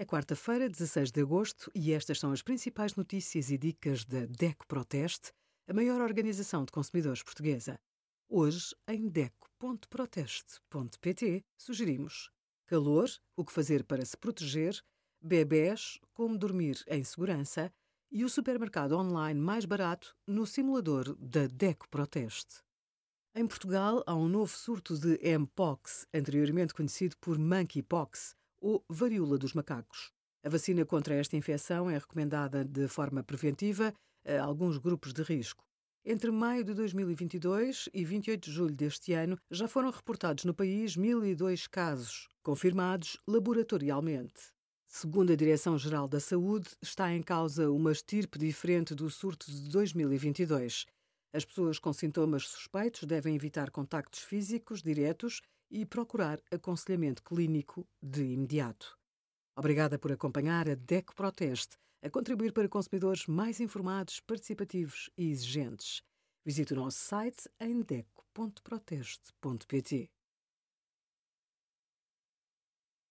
É quarta-feira, 16 de agosto, e estas são as principais notícias e dicas da DECO Proteste, a maior organização de consumidores portuguesa. Hoje, em DECO.proteste.pt, sugerimos calor, o que fazer para se proteger, bebés, como dormir em segurança e o supermercado online mais barato no simulador da DECO Proteste. Em Portugal, há um novo surto de Mpox, anteriormente conhecido por Monkeypox, ou varíola dos macacos. A vacina contra esta infecção é recomendada de forma preventiva a alguns grupos de risco. Entre maio de 2022 e 28 de julho deste ano, já foram reportados no país 1.002 casos, confirmados laboratorialmente. Segundo a Direção-Geral da Saúde, está em causa uma estirpe diferente do surto de 2022. As pessoas com sintomas suspeitos devem evitar contactos físicos diretos e procurar aconselhamento clínico de imediato. Obrigada por acompanhar a DECO Proteste, a contribuir para consumidores mais informados, participativos e exigentes. Visite o nosso site em deco.proteste.pt.